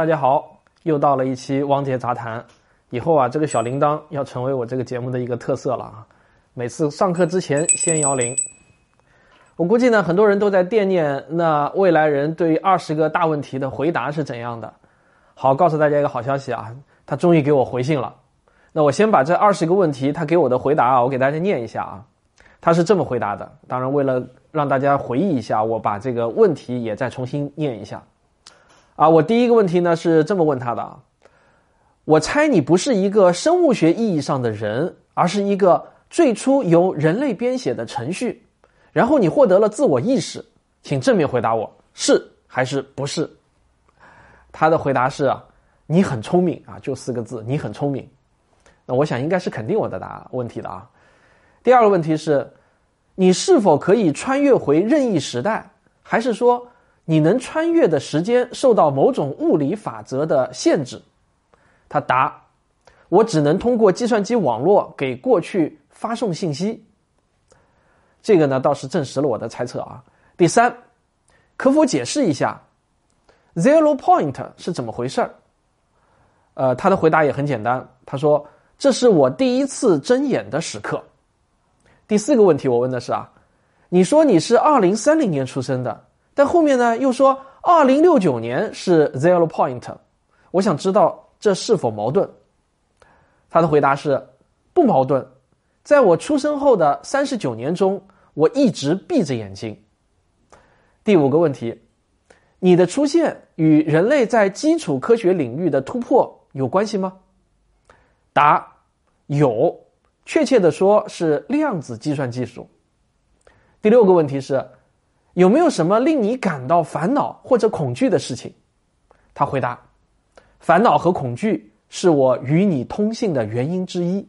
大家好，又到了一期汪杰杂谈。以后啊，这个小铃铛要成为我这个节目的一个特色了啊！每次上课之前先摇铃。我估计呢，很多人都在惦念那未来人对二十个大问题的回答是怎样的。好，告诉大家一个好消息啊，他终于给我回信了。那我先把这二十个问题他给我的回答啊，我给大家念一下啊。他是这么回答的，当然为了让大家回忆一下，我把这个问题也再重新念一下。啊，我第一个问题呢是这么问他的啊。我猜你不是一个生物学意义上的人，而是一个最初由人类编写的程序，然后你获得了自我意识，请正面回答我是还是不是？他的回答是啊，你很聪明啊，就四个字，你很聪明。那我想应该是肯定我的答问题的啊。第二个问题是，你是否可以穿越回任意时代，还是说你能穿越的时间受到某种物理法则的限制？他答：“我只能通过计算机网络给过去发送信息。”这个呢倒是证实了我的猜测啊。第三，可否解释一下 “zero point” 是怎么回事儿？呃，他的回答也很简单，他说：“这是我第一次睁眼的时刻。”第四个问题我问的是啊，你说你是二零三零年出生的，但后面呢又说二零六九年是 “zero point”，我想知道。这是否矛盾？他的回答是不矛盾。在我出生后的三十九年中，我一直闭着眼睛。第五个问题，你的出现与人类在基础科学领域的突破有关系吗？答：有，确切的说是量子计算技术。第六个问题是，有没有什么令你感到烦恼或者恐惧的事情？他回答。烦恼和恐惧是我与你通信的原因之一，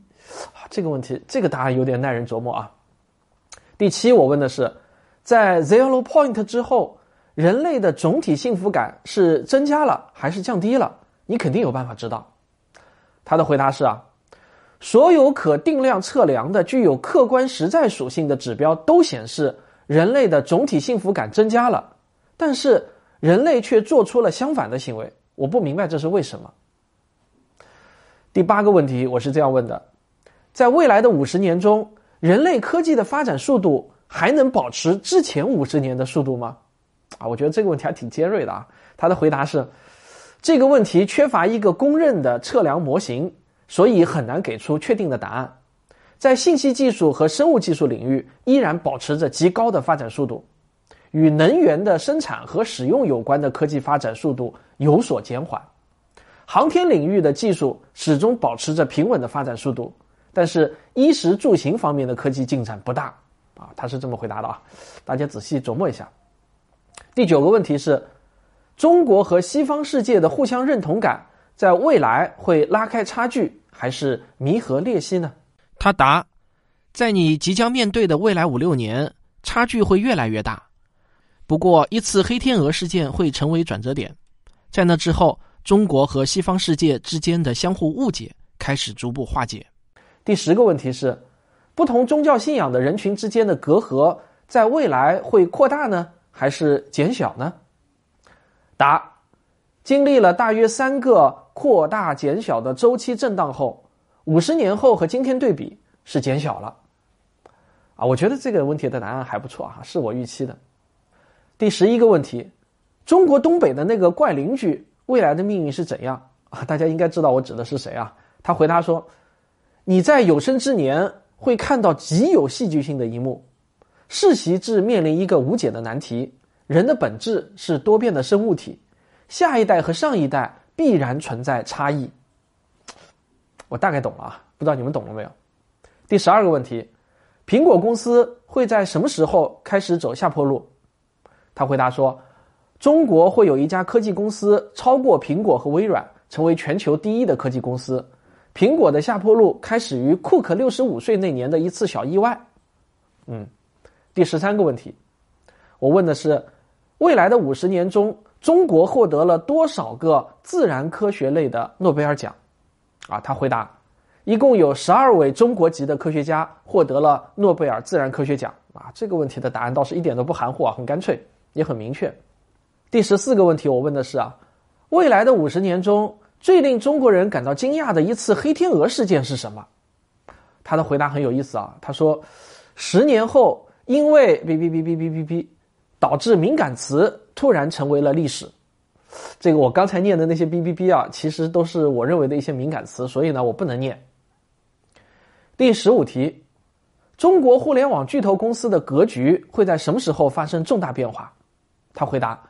这个问题，这个答案有点耐人琢磨啊。第七，我问的是，在 zero point 之后，人类的总体幸福感是增加了还是降低了？你肯定有办法知道。他的回答是啊，所有可定量测量的具有客观实在属性的指标都显示人类的总体幸福感增加了，但是人类却做出了相反的行为。我不明白这是为什么。第八个问题，我是这样问的：在未来的五十年中，人类科技的发展速度还能保持之前五十年的速度吗？啊，我觉得这个问题还挺尖锐的啊。他的回答是：这个问题缺乏一个公认的测量模型，所以很难给出确定的答案。在信息技术和生物技术领域，依然保持着极高的发展速度。与能源的生产和使用有关的科技发展速度有所减缓，航天领域的技术始终保持着平稳的发展速度，但是衣食住行方面的科技进展不大。啊，他是这么回答的啊，大家仔细琢磨一下。第九个问题是，中国和西方世界的互相认同感在未来会拉开差距，还是弥合裂隙呢？他答，在你即将面对的未来五六年，差距会越来越大。不过，一次黑天鹅事件会成为转折点，在那之后，中国和西方世界之间的相互误解开始逐步化解。第十个问题是：不同宗教信仰的人群之间的隔阂在未来会扩大呢，还是减小呢？答：经历了大约三个扩大减小的周期震荡后，五十年后和今天对比是减小了。啊，我觉得这个问题的答案还不错啊，是我预期的。第十一个问题，中国东北的那个怪邻居未来的命运是怎样啊？大家应该知道我指的是谁啊？他回答说：“你在有生之年会看到极有戏剧性的一幕，世袭制面临一个无解的难题。人的本质是多变的生物体，下一代和上一代必然存在差异。”我大概懂了啊，不知道你们懂了没有？第十二个问题，苹果公司会在什么时候开始走下坡路？他回答说：“中国会有一家科技公司超过苹果和微软，成为全球第一的科技公司。苹果的下坡路开始于库克六十五岁那年的一次小意外。”嗯，第十三个问题，我问的是：未来的五十年中，中国获得了多少个自然科学类的诺贝尔奖？啊，他回答：一共有十二位中国籍的科学家获得了诺贝尔自然科学奖。啊，这个问题的答案倒是一点都不含糊啊，很干脆。也很明确。第十四个问题，我问的是啊，未来的五十年中最令中国人感到惊讶的一次黑天鹅事件是什么？他的回答很有意思啊，他说：十年后因为哔哔哔哔哔哔哔，导致敏感词突然成为了历史。这个我刚才念的那些哔哔哔啊，其实都是我认为的一些敏感词，所以呢，我不能念。第十五题：中国互联网巨头公司的格局会在什么时候发生重大变化？他回答：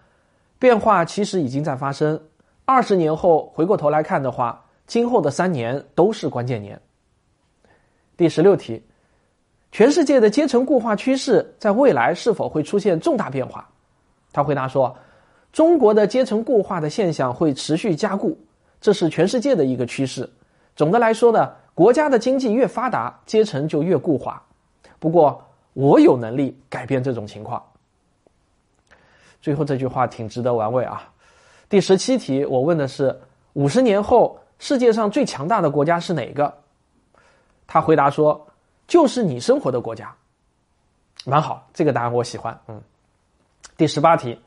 变化其实已经在发生。二十年后回过头来看的话，今后的三年都是关键年。第十六题：全世界的阶层固化趋势在未来是否会出现重大变化？他回答说。中国的阶层固化的现象会持续加固，这是全世界的一个趋势。总的来说呢，国家的经济越发达，阶层就越固化。不过，我有能力改变这种情况。最后这句话挺值得玩味啊！第十七题，我问的是五十年后世界上最强大的国家是哪个？他回答说，就是你生活的国家。蛮好，这个答案我喜欢。嗯，第十八题。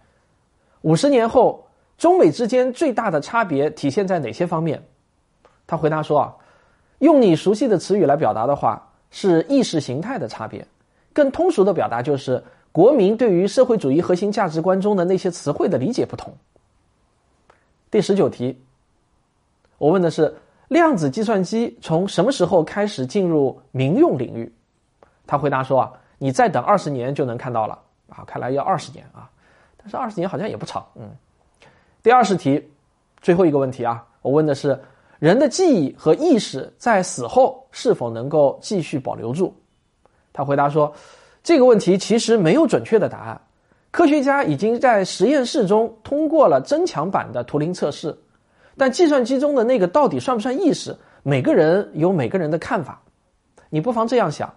五十年后，中美之间最大的差别体现在哪些方面？他回答说：“啊，用你熟悉的词语来表达的话，是意识形态的差别；更通俗的表达就是国民对于社会主义核心价值观中的那些词汇的理解不同。”第十九题，我问的是量子计算机从什么时候开始进入民用领域？他回答说：“啊，你再等二十年就能看到了。”啊，看来要二十年啊。但是二十年好像也不长，嗯。第二十题，最后一个问题啊，我问的是人的记忆和意识在死后是否能够继续保留住？他回答说，这个问题其实没有准确的答案。科学家已经在实验室中通过了增强版的图灵测试，但计算机中的那个到底算不算意识？每个人有每个人的看法。你不妨这样想：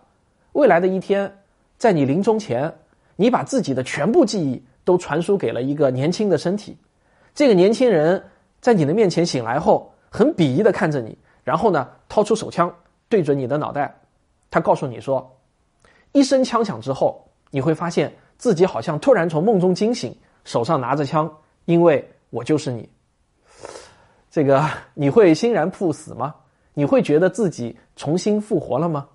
未来的一天，在你临终前，你把自己的全部记忆。都传输给了一个年轻的身体，这个年轻人在你的面前醒来后，很鄙夷的看着你，然后呢，掏出手枪对准你的脑袋，他告诉你说，一声枪响之后，你会发现自己好像突然从梦中惊醒，手上拿着枪，因为我就是你。这个你会欣然赴死吗？你会觉得自己重新复活了吗？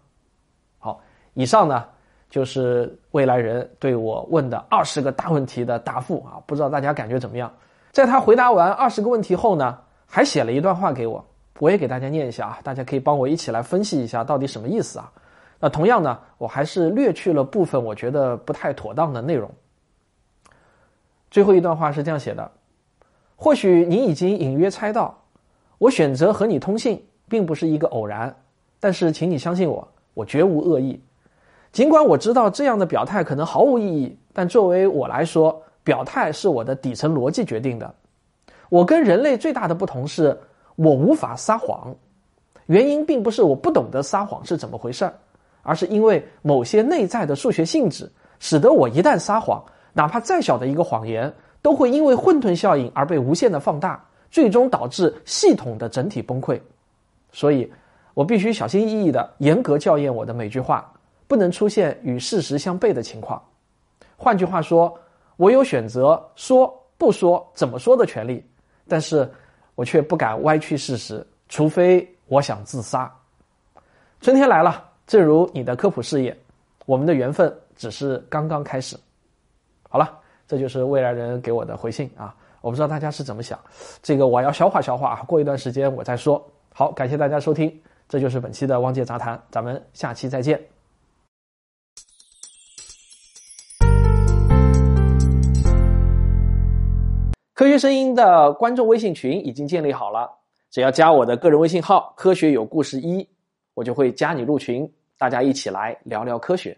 好，以上呢。就是未来人对我问的二十个大问题的答复啊，不知道大家感觉怎么样？在他回答完二十个问题后呢，还写了一段话给我，我也给大家念一下啊，大家可以帮我一起来分析一下到底什么意思啊？那同样呢，我还是略去了部分我觉得不太妥当的内容。最后一段话是这样写的：或许你已经隐约猜到，我选择和你通信并不是一个偶然，但是请你相信我，我绝无恶意。尽管我知道这样的表态可能毫无意义，但作为我来说，表态是我的底层逻辑决定的。我跟人类最大的不同是，我无法撒谎。原因并不是我不懂得撒谎是怎么回事儿，而是因为某些内在的数学性质，使得我一旦撒谎，哪怕再小的一个谎言，都会因为混沌效应而被无限的放大，最终导致系统的整体崩溃。所以，我必须小心翼翼的严格校验我的每句话。不能出现与事实相悖的情况。换句话说，我有选择说不说、怎么说的权利，但是我却不敢歪曲事实，除非我想自杀。春天来了，正如你的科普事业，我们的缘分只是刚刚开始。好了，这就是未来人给我的回信啊！我不知道大家是怎么想，这个我要消化消化啊，过一段时间我再说。好，感谢大家收听，这就是本期的汪界杂谈，咱们下期再见。学声音的观众微信群已经建立好了，只要加我的个人微信号“科学有故事一”，我就会加你入群，大家一起来聊聊科学。